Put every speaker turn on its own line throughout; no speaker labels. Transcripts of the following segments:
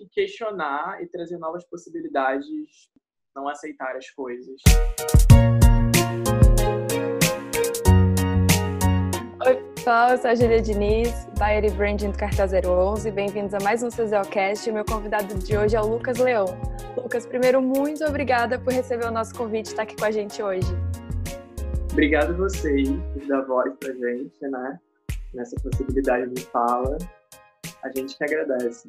que questionar e trazer novas possibilidades, não aceitar as coisas.
Oi, pessoal, eu sou a Julia Diniz, Buyer e Branding do Cartel 011. Bem-vindos a mais um CZOcast. O meu convidado de hoje é o Lucas Leão. Lucas, primeiro, muito obrigada por receber o nosso convite e estar aqui com a gente hoje.
Obrigado a vocês por dar voz pra gente, né? Nessa possibilidade de fala. A gente que agradece.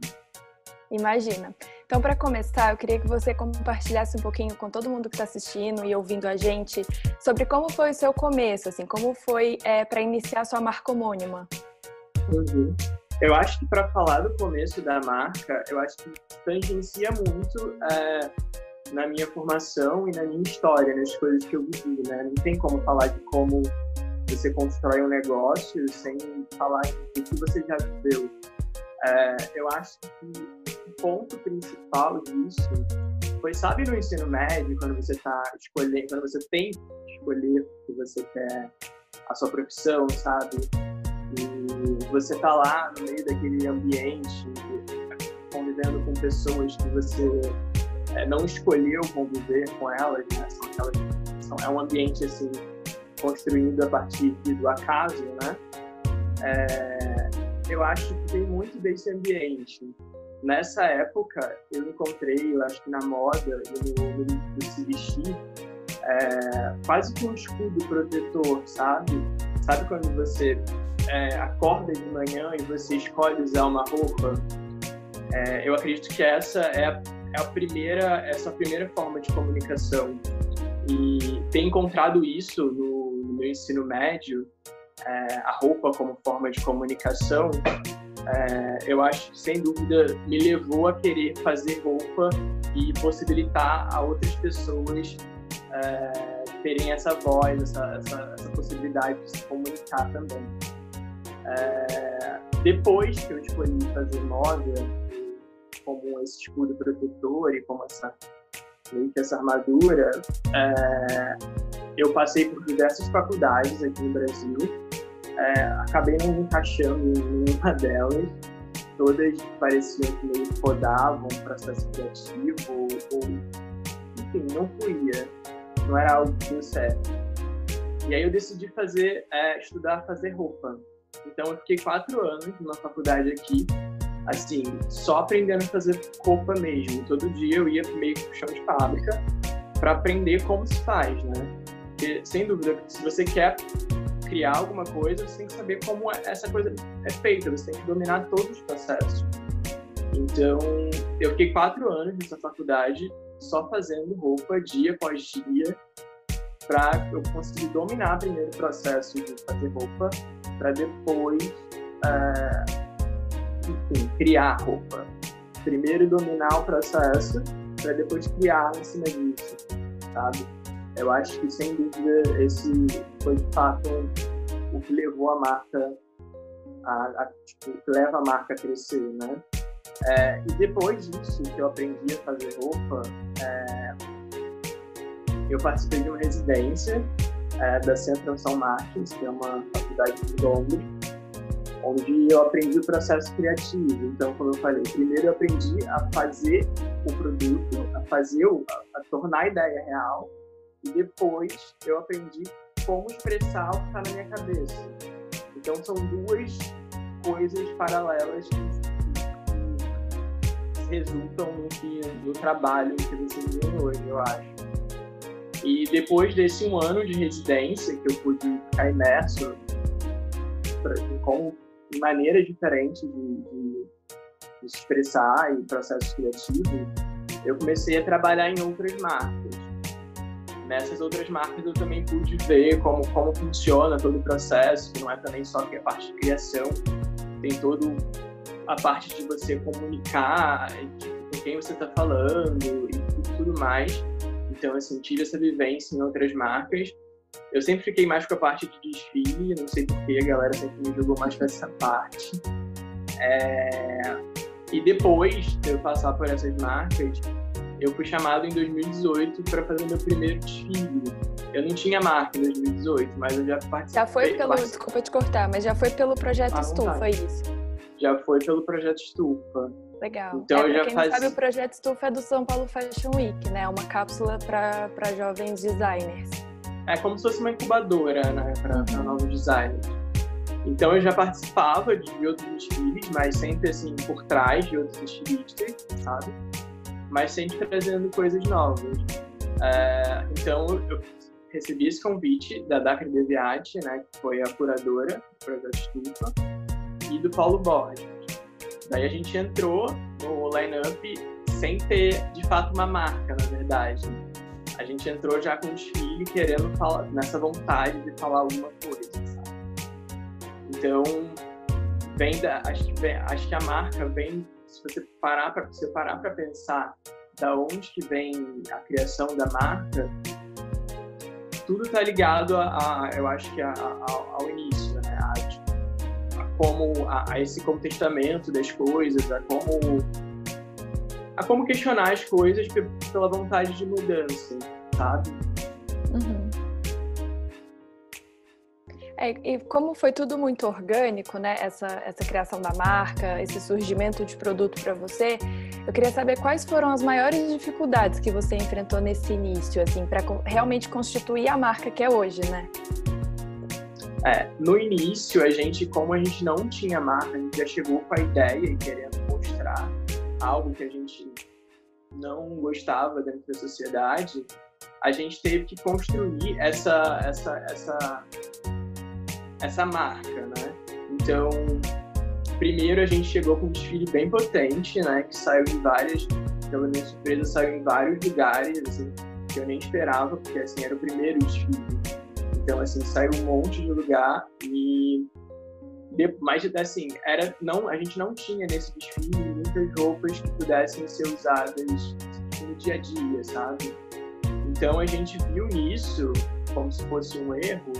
Imagina. Então, para começar, eu queria que você compartilhasse um pouquinho com todo mundo que está assistindo e ouvindo a gente sobre como foi o seu começo, assim, como foi é, para iniciar sua marca homônima.
Uhum. Eu acho que para falar do começo da marca, eu acho que tangencia muito é, na minha formação e na minha história, nas coisas que eu vivi, né? Não tem como falar de como você constrói um negócio sem falar do que você já viveu. É, eu acho que ponto principal disso foi, sabe, no ensino médio, quando você está escolhendo, quando você tem que escolher o que você quer, a sua profissão, sabe? E você tá lá no meio daquele ambiente, convivendo com pessoas que você é, não escolheu conviver com elas, né? São aquelas, são, é um ambiente assim construído a partir do acaso, né? É, eu acho que tem muito desse ambiente. Nessa época, eu encontrei, eu acho que na moda no, no, se vestir, é, quase que um escudo protetor, sabe? Sabe quando você é, acorda de manhã e você escolhe usar uma roupa? É, eu acredito que essa é a, é a primeira, essa primeira forma de comunicação. E ter encontrado isso no, no meu ensino médio, é, a roupa como forma de comunicação, é, eu acho que sem dúvida me levou a querer fazer roupa e possibilitar a outras pessoas é, terem essa voz, essa, essa, essa, possibilidade de se comunicar também. É, depois que eu escolhi fazer moda, como esse escudo protetor e como essa essa armadura, é, eu passei por diversas faculdades aqui no Brasil é, acabei não me encaixando em nenhuma delas. Todas pareciam que meio rodavam um processo criativo, ou, ou, enfim, não fluía. Não era algo que deu certo. E aí eu decidi fazer, é, estudar fazer roupa. Então eu fiquei quatro anos na faculdade aqui, assim, só aprendendo a fazer roupa mesmo. Todo dia eu ia meio que pro chão de fábrica para aprender como se faz, né? Porque, sem dúvida, se você quer criar alguma coisa, você tem que saber como essa coisa é feita, você tem que dominar todos os processos. Então, eu fiquei quatro anos nessa faculdade só fazendo roupa dia após dia para eu conseguir dominar primeiro o processo de fazer roupa para depois, é, enfim, criar roupa. Primeiro dominar o processo para depois criar em cima disso, sabe? Eu acho que, sem dúvida, esse foi de fato o que levou a marca a, a tipo, que leva a marca a crescer, né? É, e depois disso, que eu aprendi a fazer roupa, é, eu participei de uma residência é, da Central São Martins, que é uma faculdade de Londres, onde eu aprendi o processo criativo. Então, como eu falei, primeiro eu aprendi a fazer o produto, a fazer, a, a tornar a ideia real, e depois eu aprendi como expressar o que está na minha cabeça. Então são duas coisas paralelas que, que resultam no, que, no trabalho que vocês vivem hoje, eu acho. E depois desse um ano de residência, que eu pude ficar imerso com maneiras diferentes de, de, de se expressar e processos criativos, eu comecei a trabalhar em outras marcas nessas outras marcas eu também pude ver como, como funciona todo o processo, que não é também só que a parte de criação, tem todo a parte de você comunicar com quem você está falando e, tudo mais. Então, assim, tive essa vivência em outras marcas. Eu sempre fiquei mais com a parte de desfile, não sei porquê, a galera sempre me jogou mais para essa parte. É... E depois de eu passar por essas marcas, eu fui chamado em 2018 para fazer meu primeiro desfile. Eu não tinha marca em 2018, mas eu já participei.
Já foi pelo, participei. desculpa te cortar, mas já foi pelo projeto Estufa, é isso?
Já foi pelo projeto Estufa.
Legal. Então, é, eu já quem faz... sabe, o projeto Estufa é do São Paulo Fashion Week, né? Uma cápsula para jovens designers.
É como se fosse uma incubadora, né? Para novos designers. Então eu já participava de outros desfiles, mas sempre assim por trás de outros estilistas, sabe? Mas sempre trazendo coisas novas. É, então eu recebi esse convite da Dacre Deviati, né, que foi a curadora do projeto Estufa, e do Paulo Borges. Daí a gente entrou no line-up sem ter, de fato, uma marca, na verdade. A gente entrou já com o desfile querendo falar, nessa vontade de falar alguma coisa, sabe? Então, vem da, acho que, vem, acho que a marca vem, se você parar para você parar para pensar da onde que vem a criação da marca, tudo está ligado a, a, eu acho que a, ao início, né? A, a como a, esse contestamento das coisas, a como a como questionar as coisas pela vontade de mudança, sabe? Uhum.
É, e como foi tudo muito orgânico, né? Essa, essa criação da marca, esse surgimento de produto para você, eu queria saber quais foram as maiores dificuldades que você enfrentou nesse início, assim, para realmente constituir a marca que é hoje, né?
É, no início, a gente, como a gente não tinha marca, a gente já chegou com a ideia e querendo mostrar algo que a gente não gostava dentro da sociedade, a gente teve que construir essa, essa, essa essa marca, né? Então, primeiro a gente chegou com um desfile bem potente, né? Que saiu em várias, pela minha surpresa, saiu em vários lugares, assim, que eu nem esperava, porque assim era o primeiro desfile. Então, assim, saiu um monte de lugar e mas assim era não a gente não tinha nesse desfile muitas roupas que pudessem ser usadas no dia a dia sabe então a gente viu nisso como se fosse um erro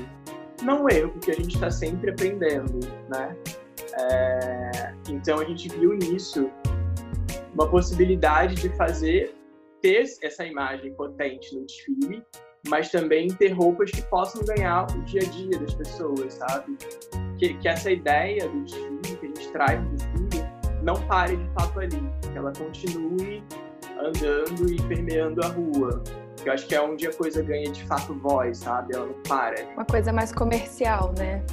não erro, porque a gente está sempre aprendendo, né? É, então a gente viu nisso uma possibilidade de fazer ter essa imagem potente no desfile, mas também ter roupas que possam ganhar o dia a dia das pessoas, sabe? Que, que essa ideia do desfile que a gente traz no desfile não pare de fato ali, que ela continue andando e permeando a rua. Eu acho que é onde a coisa ganha de fato voz, sabe? Ela não para.
Uma coisa mais comercial, né?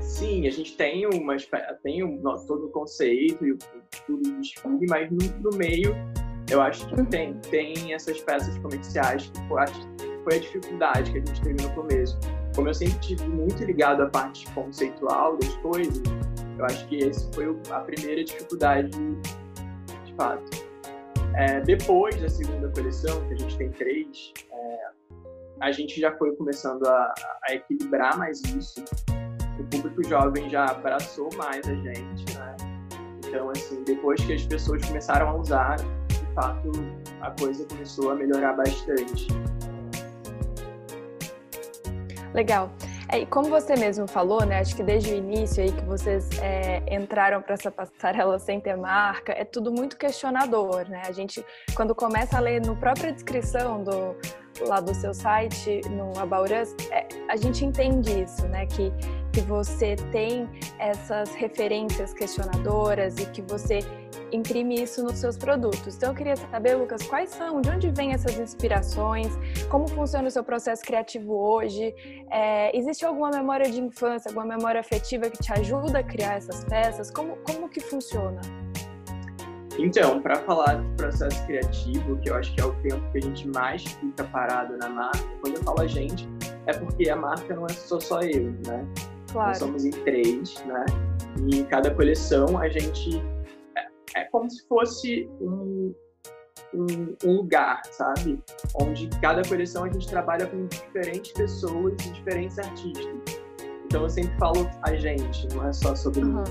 Sim, a gente tem uma tem um, todo o conceito e tudo do desfile, mas no, no, meio eu acho que uhum. tem, tem essas peças comerciais que eu acho foi a dificuldade que a gente teve no começo. Como eu sempre tive muito ligado à parte conceitual das coisas, eu acho que esse foi a primeira dificuldade de fato. É, depois da segunda coleção, que a gente tem três, é, a gente já foi começando a, a, equilibrar mais isso. O público jovem já abraçou mais a gente, né? Então, assim, depois que as pessoas começaram a usar, de fato, a coisa começou a melhorar bastante.
Legal. É, e como você mesmo falou, né? Acho que desde o início aí que vocês é, entraram para essa passarela sem ter marca, é tudo muito questionador, né? A gente, quando começa a ler no própria descrição do lá do seu site, no Abauras, é, a gente entende isso, né? Que, que você tem essas referências questionadoras e que você imprime isso nos seus produtos. Então eu queria saber, Lucas, quais são, de onde vêm essas inspirações, como funciona o seu processo criativo hoje? É, existe alguma memória de infância, alguma memória afetiva que te ajuda a criar essas peças? Como, como que funciona?
Então, para falar do processo criativo, que eu acho que é o tempo que a gente mais fica parado na marca, quando eu falo a gente, é porque a marca não é só, só eu, né? Claro. Nós somos em três, né? E em cada coleção a gente é como se fosse um, um, um, lugar, sabe? Onde cada coleção a gente trabalha com diferentes pessoas e diferentes artistas. Então eu sempre falo a gente, não é só sobre uhum.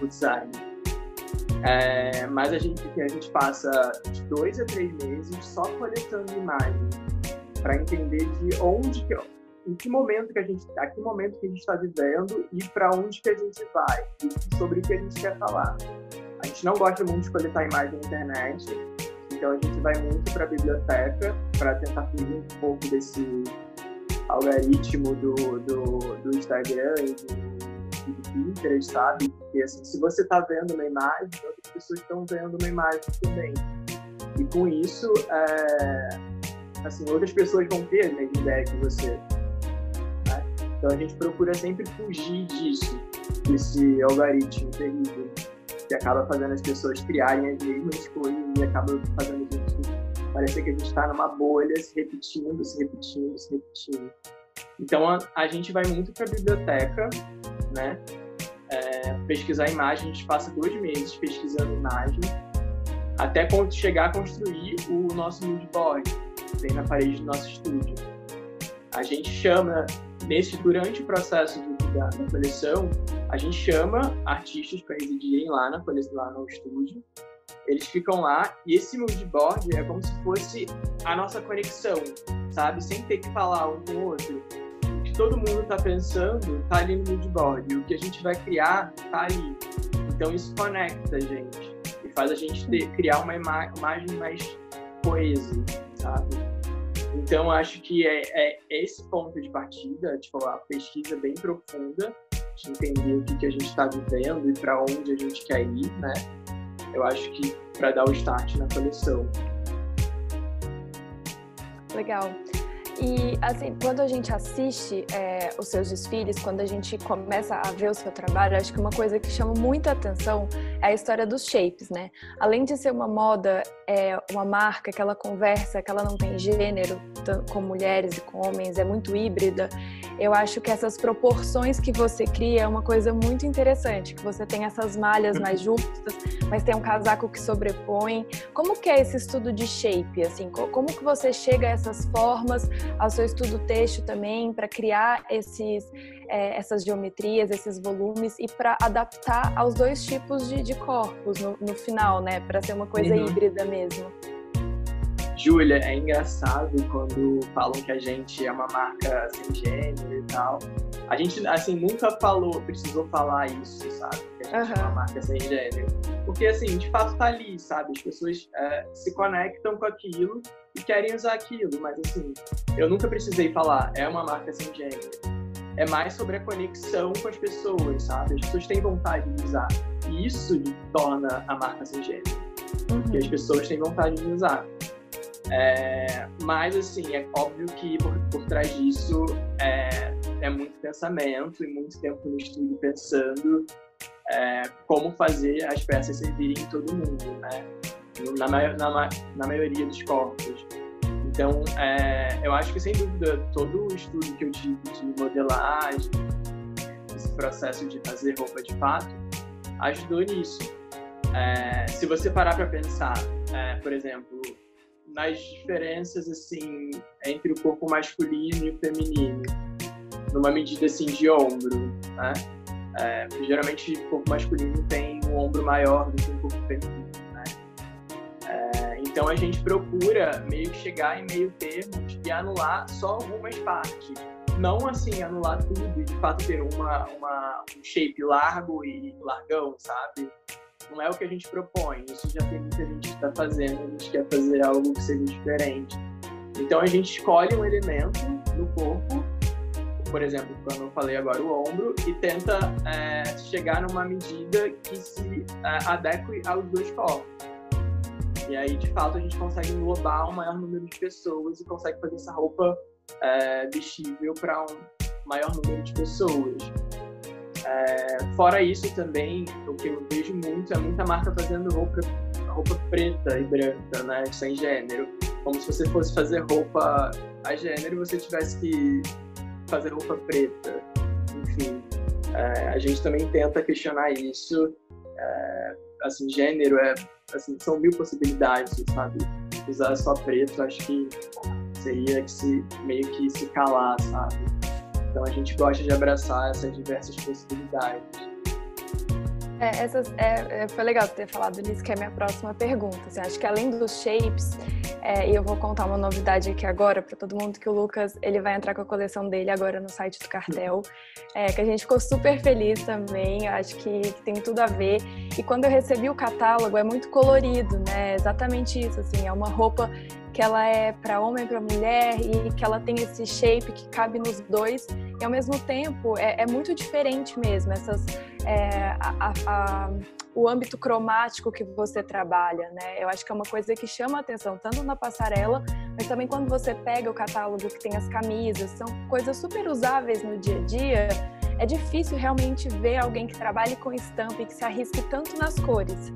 o design. É, mas a gente, a gente passa de dois a três meses só coletando imagens para entender de onde que, em que momento que a gente, a que momento que a gente está vivendo e para onde que a gente vai e sobre o que a gente quer falar. A gente não gosta muito de coletar imagem na internet, então a gente vai muito para a biblioteca para tentar fugir um pouco desse algoritmo do, do, do Instagram e do, do Pinterest, sabe? Porque assim, se você está vendo uma imagem, outras pessoas estão vendo uma imagem também. E com isso, é, assim, outras pessoas vão ter a mesma ideia que você. Né? Então a gente procura sempre fugir disso, desse algoritmo terrível que acaba fazendo as pessoas criarem as mesmas coisas e acaba fazendo a gente parecer que a gente está numa bolha se repetindo, se repetindo, se repetindo. Então a, a gente vai muito para a biblioteca, né? Pesquisar imagem, a gente passa dois meses pesquisando imagem até chegar a construir o nosso mood board, que tem na parede do nosso estúdio. A gente chama, nesse, durante o processo de, da, da coleção, a gente chama artistas para residirem lá, na, lá no estúdio. Eles ficam lá e esse mood board é como se fosse a nossa conexão, sabe? Sem ter que falar um com o outro. Que todo mundo está pensando está ali no mood board. E o que a gente vai criar está ali. Então isso conecta a gente e faz a gente ter, criar uma ima imagem mais coesa, sabe? Então acho que é, é esse ponto de partida, tipo a pesquisa bem profunda de entender o que, que a gente está vivendo e para onde a gente quer ir, né? Eu acho que para dar o start na coleção.
Legal. E, assim, quando a gente assiste é, os seus desfiles, quando a gente começa a ver o seu trabalho, acho que uma coisa que chama muita atenção é a história dos shapes, né? Além de ser uma moda, é uma marca que ela conversa, que ela não tem gênero, com mulheres e com homens, é muito híbrida. Eu acho que essas proporções que você cria é uma coisa muito interessante, que você tem essas malhas mais justas, mas tem um casaco que sobrepõe. Como que é esse estudo de shape, assim? Como que você chega a essas formas? ao seu estudo texto também para criar esses, é, essas geometrias, esses volumes e para adaptar aos dois tipos de, de corpos no, no, final, né? Para ser uma coisa uhum. híbrida mesmo.
Júlia, é engraçado quando falam que a gente é uma marca sem gênero e tal. A gente, assim, nunca falou, precisou falar isso, sabe? Que a gente uhum. é uma marca sem gênero. Porque, assim, de fato tá ali, sabe? As pessoas é, se conectam com aquilo e querem usar aquilo. Mas, assim, eu nunca precisei falar, é uma marca sem gênero. É mais sobre a conexão com as pessoas, sabe? As pessoas têm vontade de usar. E isso torna a marca sem gênero. Uhum. Porque as pessoas têm vontade de usar. É, mas, assim, é óbvio que por, por trás disso é, é, muito pensamento e muito tempo no estúdio pensando é, como fazer as peças servirem em todo mundo, né? Na, na, na maioria dos corpos. Então, é, eu acho que, sem dúvida, todo o estudo que eu tive de modelagem, esse processo de fazer roupa de fato, ajudou nisso. É, se você parar para pensar, é, por exemplo, nas diferenças assim entre o corpo masculino e o feminino, numa medida assim de ombro, né? É, geralmente o corpo masculino tem um ombro maior do que o corpo feminino, né? É, então a gente procura meio que chegar em meio termos e anular só algumas partes, não assim anular tudo e de fato ter uma, uma um shape largo e largão, sabe? não é o que a gente propõe. Isso já tem muita gente que está fazendo, a gente quer fazer algo que seja diferente. Então a gente escolhe um elemento no corpo, por exemplo, quando eu falei agora o ombro, e tenta é, chegar numa medida que se é, adeque aos dois corpos. E aí, de fato, a gente consegue englobar um maior número de pessoas e consegue fazer essa roupa é, vestível para um maior número de pessoas. É, fora isso também, o que eu vejo muito é muita marca fazendo roupa, roupa preta e branca, né, sem gênero. Como se você fosse fazer roupa a gênero, você tivesse que fazer roupa preta. Enfim, é, a gente também tenta questionar isso. É, assim, gênero é, assim, são mil possibilidades, sabe? Usar só preto, acho que seria que se, meio que se calar, sabe? Então a gente gosta de abraçar essas diversas possibilidades.
É, essas, é, é, foi legal ter falado nisso, que é a minha próxima pergunta. Assim, acho que além dos shapes, é, e eu vou contar uma novidade aqui agora para todo mundo, que o Lucas ele vai entrar com a coleção dele agora no site do Cartel, é, que a gente ficou super feliz também, acho que, que, tem tudo a ver. E quando eu recebi o catálogo, é muito colorido, né? Exatamente isso, assim, é uma roupa que ela é para homem e para mulher e que ela tem esse shape que cabe nos dois e ao mesmo tempo é, é muito diferente mesmo essas é, a, a, o âmbito cromático que você trabalha, né? Eu acho que é uma coisa que chama atenção, tanto na passarela, mas também quando você pega o catálogo que tem as camisas, são coisas super usáveis no dia a dia. É difícil realmente ver alguém que trabalhe com estampa e que se arrisque tanto nas cores.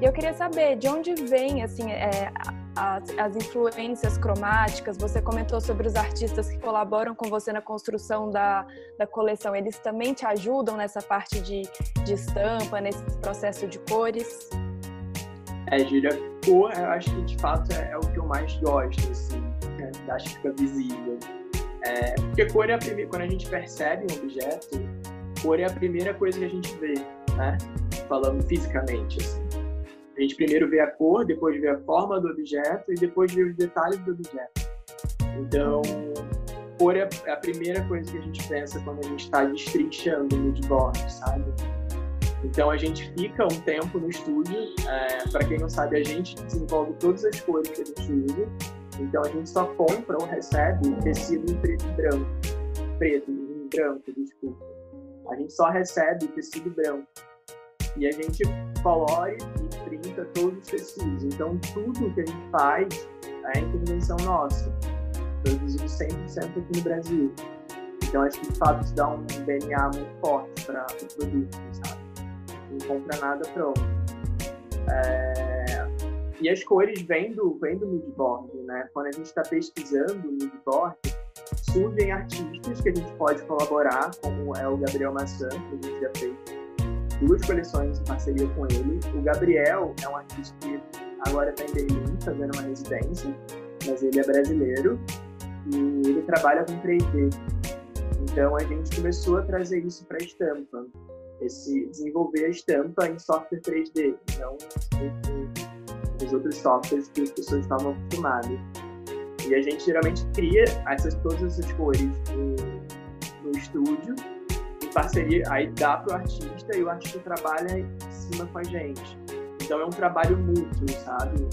E eu queria saber de onde vem assim é, as, as, influências cromáticas. Você comentou sobre os artistas que colaboram com você na construção da, da coleção. Eles também te ajudam nessa parte de, de estampa, nesse processo de cores?
É, Júlia, cor eu acho que de fato é, é o que eu mais gosto, assim, acho que fica visível. É, porque cor é a primeira, quando a gente percebe um objeto, cor é a primeira coisa que a gente vê, né? Falando fisicamente, assim. A gente primeiro vê a cor, depois vê a forma do objeto e depois vê os detalhes do objeto. Então, cor é a primeira coisa que a gente pensa quando a gente está destrinchando o moodboard, sabe? Então a gente fica um tempo no estúdio. É, Para quem não sabe, a gente desenvolve todas as cores que a gente usa. Então a gente só compra ou recebe tecido em preto e branco. Preto, em branco, desculpa. A gente só recebe tecido branco. E a gente colore e printa todos os tecidos. Então, tudo que a gente faz é intervenção nossa, produzido 100% aqui no Brasil. Então, acho que de fato isso dá um DNA muito forte para o produto, sabe? Não compra nada pronto. É... E as cores vêm do, vêm do moodboard, né? Quando a gente está pesquisando o moodboard, surgem artistas que a gente pode colaborar, como é o Gabriel Massan, que a gente já fez duas coleções em parceria com ele. O Gabriel é um artista que agora está em Berlim, fazendo uma residência, mas ele é brasileiro e ele trabalha com 3D. Então a gente começou a trazer isso para a estampa, esse desenvolver a estampa em software 3D, não os outros softwares que as pessoas estavam acostumadas. E a gente geralmente cria essas todas essas cores no, no estúdio parceria, aí dá para o artista e o artista trabalha em cima com a gente. Então é um trabalho mútuo, sabe?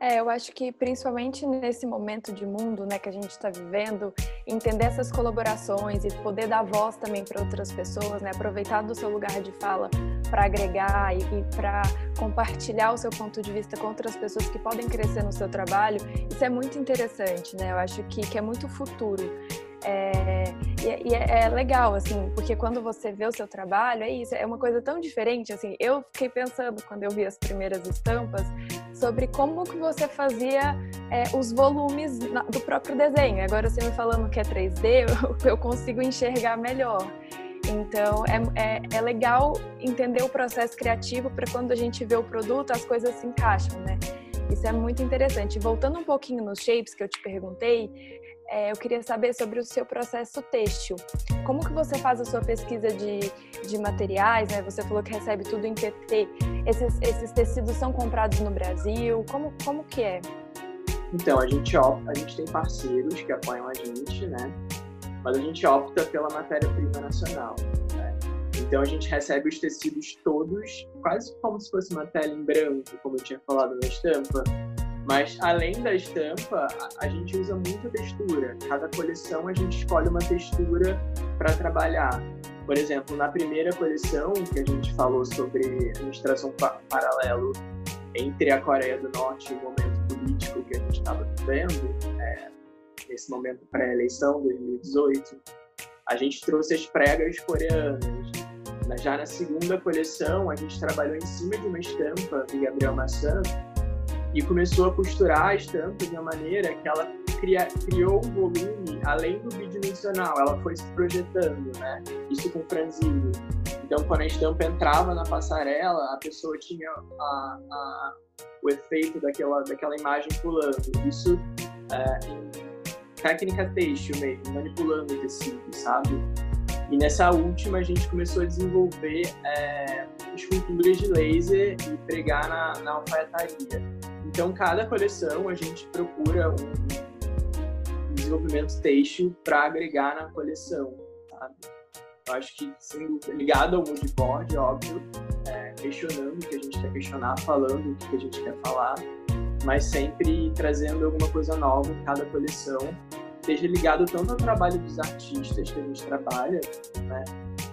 É, eu acho que principalmente nesse momento de mundo né, que a gente está vivendo, entender essas colaborações e poder dar voz também para outras pessoas, né, aproveitar do seu lugar de fala para agregar e, e para compartilhar o seu ponto de vista com outras pessoas que podem crescer no seu trabalho, isso é muito interessante, né? Eu acho que, que é muito futuro. É, e, e é, é, legal, assim, porque quando você vê o seu trabalho, é isso, é uma coisa tão diferente, assim, eu fiquei pensando quando eu vi as primeiras estampas sobre como que você fazia é, os volumes do próprio desenho. Agora você me falando que é 3D, eu, eu consigo enxergar melhor. Então é, é, é, legal entender o processo criativo para quando a gente vê o produto as coisas se encaixam, né? Isso é muito interessante. Voltando um pouquinho nos shapes que eu te perguntei, é, eu queria saber sobre o seu processo têxtil. Como que você faz a sua pesquisa de, de materiais? Né? Você falou que recebe tudo em PT. Esses, esses tecidos são comprados no Brasil? Como, como que é?
Então, a gente, opta, a gente tem parceiros que apoiam a gente, né? Mas a gente opta pela matéria-prima nacional. Né? Então, a gente recebe os tecidos todos, quase como se fosse uma tela em branco, como eu tinha falado na estampa, mas além da estampa, a, gente usa muita textura. Cada coleção a gente escolhe uma textura para trabalhar. Por exemplo, na primeira coleção que a gente falou sobre administração pa paralelo entre a Coreia do Norte e o momento político que a gente estava vivendo, é, nesse momento pré-eleição, 2018, a gente trouxe as pregas coreanas. Já na segunda coleção, a gente trabalhou em cima de uma estampa do Gabriel Massan, e começou a costurar a estampa de uma maneira que ela cria, criou um volume além do bidimensional, ela foi se projetando, né? Isso com franzino. Então, quando a estampa entrava na passarela, a pessoa tinha a, a, o efeito daquela, daquela imagem pulando. Isso é, em técnica têxtil mesmo, manipulando o tecido, sabe? E nessa última a gente começou a desenvolver é, esculturas de laser e pregar na, na alfaiataria. Então, cada coleção a gente procura um desenvolvimento têxtil para agregar na coleção, sabe? Eu acho que, sendo ligado ao moodboard, óbvio, é, questionando o que a gente quer questionar, falando o que a gente quer falar, mas sempre trazendo alguma coisa nova em cada coleção, esteja ligado tanto ao trabalho dos artistas que a gente trabalha, né?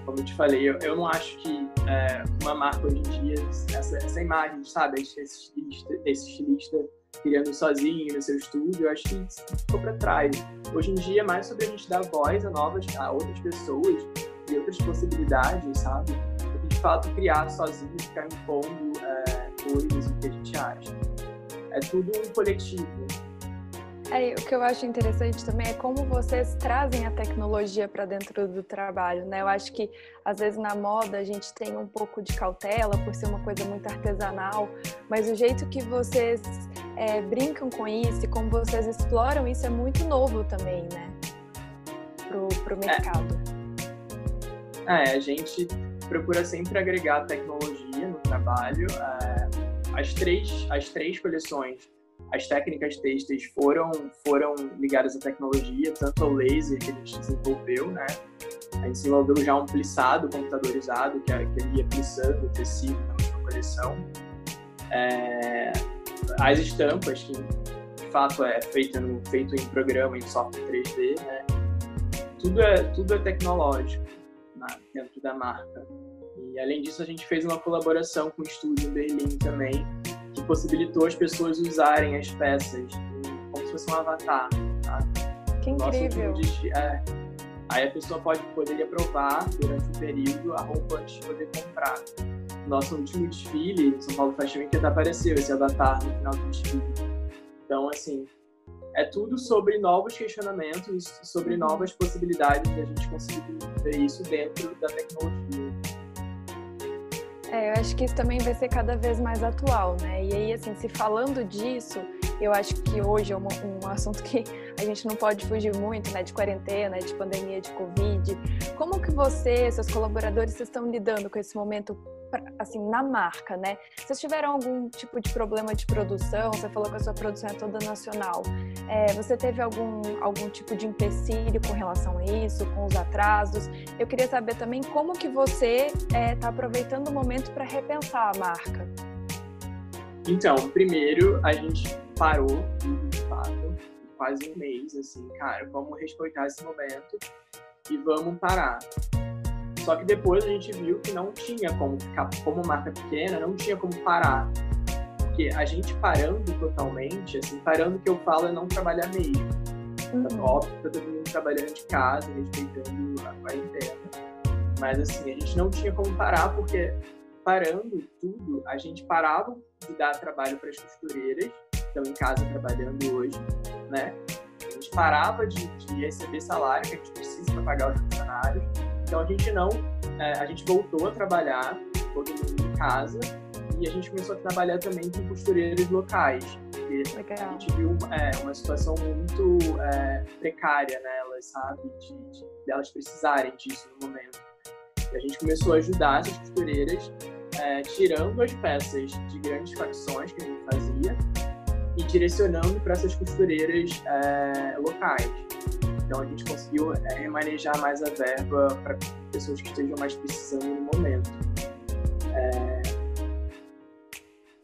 Como eu te falei, eu, eu não acho que é, uma marca hoje em dia, essa, essa imagem, sabe, esse estilista, esse estilista criando sozinho no seu estúdio, eu acho que isso ficou para trás. Hoje em dia é mais sobre a gente dar voz a novas, a outras pessoas e outras possibilidades, sabe? Do que de fato criar sozinho, ficar impondo é, coisas o que a gente acha. É tudo um coletivo.
É, o que eu acho interessante também é como vocês trazem a tecnologia para dentro do trabalho, né? Eu acho que às vezes na moda a gente tem um pouco de cautela por ser uma coisa muito artesanal, mas o jeito que vocês é, brincam com isso e como vocês exploram isso é muito novo também, né? Pro, pro é. mercado.
É. é, a gente procura sempre agregar tecnologia no trabalho. É, as três, as três coleções as técnicas têxteis foram, foram ligadas à tecnologia, tanto ao laser que a gente desenvolveu, né? A gente desenvolveu já um plissado computadorizado, que, que ele ia plissando o tecido na coleção. É, as estampas, que de fato é feita no, feito em programa, em software 3D, né? Tudo é, tudo é tecnológico né? dentro da marca. E além disso, a gente fez uma colaboração com o estúdio em Berlim também, que possibilitou as pessoas usarem as peças como se fosse um avatar. Sabe?
Que incrível!
É, aí a pessoa pode poderia provar durante o período a roupa antes de poder comprar. Nosso último desfile, São Paulo Fashion Week, até apareceu esse avatar no final do desfile. Então, assim, é tudo sobre novos questionamentos, sobre uhum. novas possibilidades de a gente conseguir ver isso dentro da tecnologia.
É, eu acho que isso também vai ser cada vez mais atual, né? E aí, assim, se falando disso, eu acho que hoje é um, um assunto que a gente não pode fugir muito, né? De quarentena, de pandemia, de Covid. Como que você, seus colaboradores, estão lidando com esse momento assim, na marca, né? Vocês tiveram algum tipo de problema de produção? Você falou que a sua produção é toda nacional. É, você teve algum, algum tipo de empecilho com relação a isso, com os atrasos? Eu queria saber também como que você está é, tá aproveitando o momento para repensar a marca.
Então, primeiro a gente parou, de fato, quase um mês, assim, cara, vamos respeitar esse momento e vamos parar. Só que depois a gente viu que não tinha como ficar, como marca pequena, não tinha como parar. Porque a gente parando totalmente, assim, parando que eu falo é não trabalhar mesmo. Uhum. Óbvio que todo mundo trabalhando de casa, respeitando a quarentena. Mas assim, a gente não tinha como parar, porque parando tudo, a gente parava de dar trabalho para as costureiras, que estão em casa trabalhando hoje, né? A gente parava de, de receber salário que a gente precisa para pagar os funcionários então a gente não, é, a gente voltou a trabalhar todo mundo em casa e a gente começou a trabalhar também com costureiras locais. Porque Legal. a gente viu é, uma situação muito é, precária nelas, sabe? De, de, de, elas precisarem disso no momento. E a gente começou a ajudar essas costureiras, é, tirando as peças de grandes facções que a gente fazia e direcionando para essas costureiras é, locais. Então a gente conseguiu é, remanejar mais a verba para pessoas que estejam mais precisando no momento. É...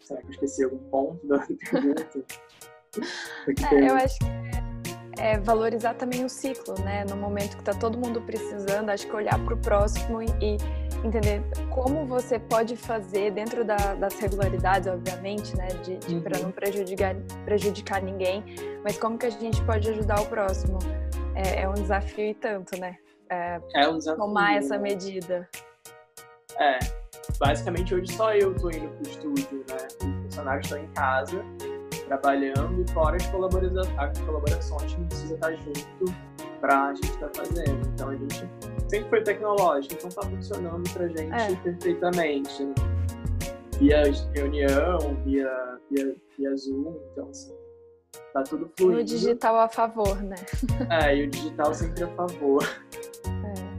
Será que eu esqueci algum ponto da pergunta?
é, eu acho que é, valorizar também o ciclo, né? No momento que está todo mundo precisando, acho que olhar para o próximo e entender como você pode fazer dentro da, das regularidades, obviamente, né, de, de uhum. para não prejudicar, prejudicar ninguém, mas como que a gente pode ajudar o próximo é, é um desafio e tanto, né?
É, é um desafio.
Tomar essa medida.
É. Basicamente, hoje só eu tô indo pro estúdio, né? Os funcionários estão em casa, trabalhando, fora as, colabora as colaborações que precisa estar junto para a gente estar tá fazendo. Então, a gente sempre foi tecnológico, então tá funcionando pra gente é. perfeitamente. Via reunião, via, via, via Zoom, então, assim, tá tudo fluindo.
o digital a favor, né?
É, e o digital sempre a favor.
É.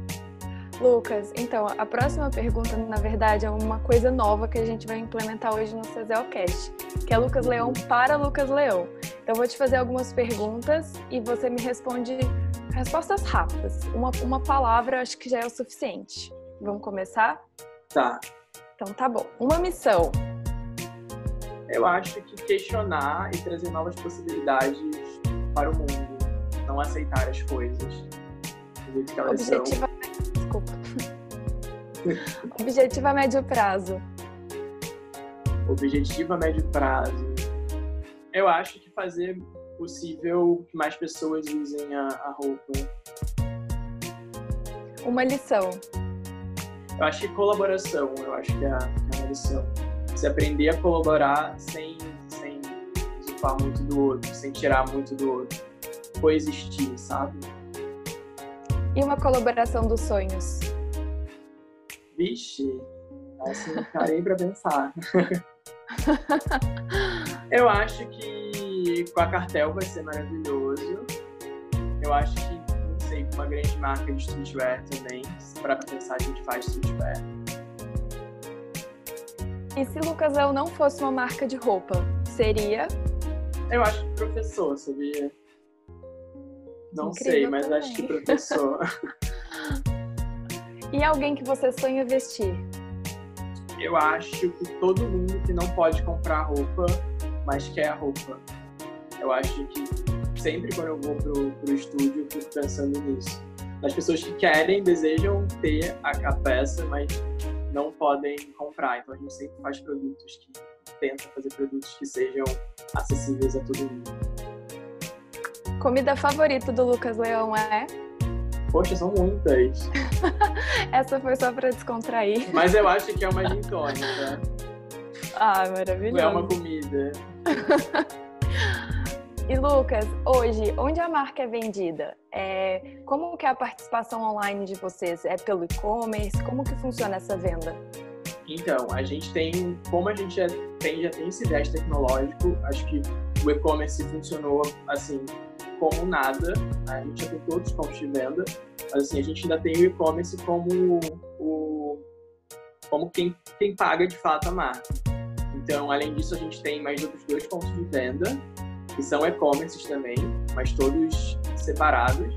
Lucas, então, a próxima pergunta, na verdade, é uma coisa nova que a gente vai implementar hoje no CZLcast, que é Lucas Leão para Lucas Leão. Então, eu vou te fazer algumas perguntas e você me responde respostas rápidas. Uma, uma palavra, acho que já é o suficiente. Vamos começar?
Tá.
Então, tá bom. Uma missão
eu acho que questionar e trazer novas possibilidades para o mundo, não aceitar as coisas do jeito que elas
Objetiva... são. Desculpa. Objetivo a médio prazo.
Objetivo a médio prazo. Eu acho que fazer possível que mais pessoas usem a, a roupa.
Uma lição.
Eu acho que colaboração, eu acho que é a, que é a lição. Você aprender a colaborar sem, sem usurpar muito do outro, sem tirar muito do outro. Coexistir, sabe?
E uma colaboração dos sonhos?
Vixe, assim, parei pra pensar. eu acho que com a cartel vai ser maravilhoso. Eu acho que, não sei, com uma grande marca de streetwear também, para pensar a gente faz streetwear.
E se Lucas El não fosse uma marca de roupa, seria?
Eu acho que professor, sabia? Não Incrível sei, mas também. acho que professor.
e alguém que você sonha vestir?
Eu acho que todo mundo que não pode comprar roupa, mas quer a roupa. Eu acho que sempre quando eu vou pro, pro estúdio, eu fico pensando nisso. Nas pessoas que querem, desejam ter a, a peça, mas não podem comprar. Então a gente sempre faz produtos que tenta fazer produtos que sejam acessíveis a todo mundo.
Comida favorita do Lucas Leão é?
Poxa, são muitas.
Essa foi só para descontrair.
Mas eu acho que é uma gin tônica.
Ah, maravilhoso.
É uma comida.
E Lucas, hoje, onde a marca é vendida? É, como que é a participação online de vocês? É pelo e-commerce? Como que funciona essa venda?
Então, a gente tem, como a gente já tem, já tem esse viés tecnológico, acho que o e-commerce funcionou assim como nada. A gente já tem todos os pontos de venda, mas assim, a gente ainda tem o e-commerce como o como quem, quem paga de fato a marca. Então, além disso, a gente tem mais outros dois pontos de venda, que são e-commerces também, mas todos separados.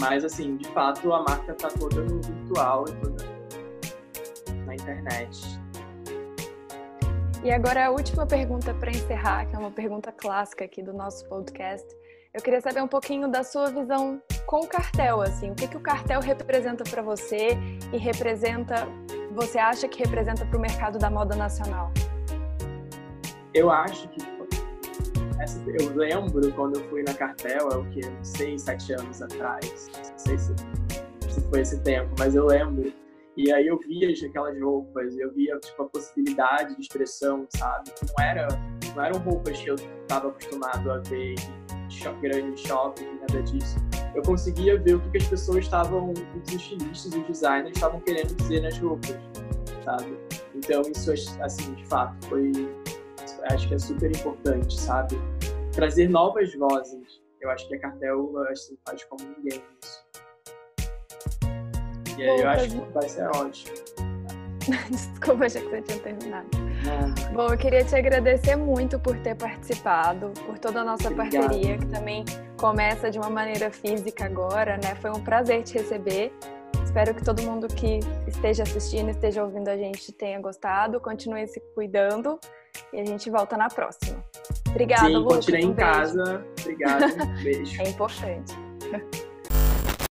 Mas, assim, de fato, a marca está toda no virtual e toda na internet.
E agora a última pergunta para encerrar, que é uma pergunta clássica aqui do nosso podcast. Eu queria saber um pouquinho da sua visão com o cartel, assim, o que, que o cartel representa para você e representa, você acha que representa para o mercado da moda nacional?
Eu acho que eu lembro quando eu fui na cartel, é o que seis, sete anos atrás, não sei se, se foi esse tempo, mas eu lembro e aí eu via aquelas roupas, eu via tipo a possibilidade de expressão, sabe? Não era, não eram roupas que eu estava acostumado a ver shop, grande shopping, nada disso. Eu conseguia ver o que, que as pessoas estavam, os estilistas, os designers estavam querendo dizer nas roupas, sabe? Então isso, assim, de fato, foi, acho que é super importante, sabe? Trazer novas vozes. Eu acho que a Cartel assim, faz como ninguém isso. E aí eu acho que vai ser ótimo.
Desculpa, achei que você tinha terminado. Bom, eu queria te agradecer muito por ter participado, por toda a nossa Obrigado. parceria, que também começa de uma maneira física agora, né? Foi um prazer te receber. Espero que todo mundo que esteja assistindo, esteja ouvindo a gente tenha gostado. Continue se cuidando e a gente volta na próxima. Obrigada,
Sim,
Lucas.
Um em casa. Obrigado. Beijo.
É importante.